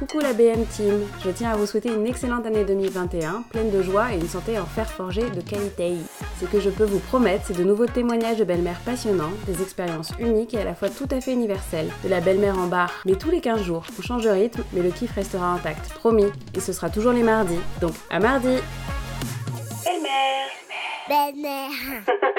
Coucou la BM Team, je tiens à vous souhaiter une excellente année 2021, pleine de joie et une santé en fer forgé de qualité. Ce que je peux vous promettre, c'est de nouveaux témoignages de belle-mère passionnants, des expériences uniques et à la fois tout à fait universelles, de la belle-mère en bar, mais tous les 15 jours. On change de rythme, mais le kiff restera intact, promis, et ce sera toujours les mardis. Donc à mardi Belle-mère Belle-mère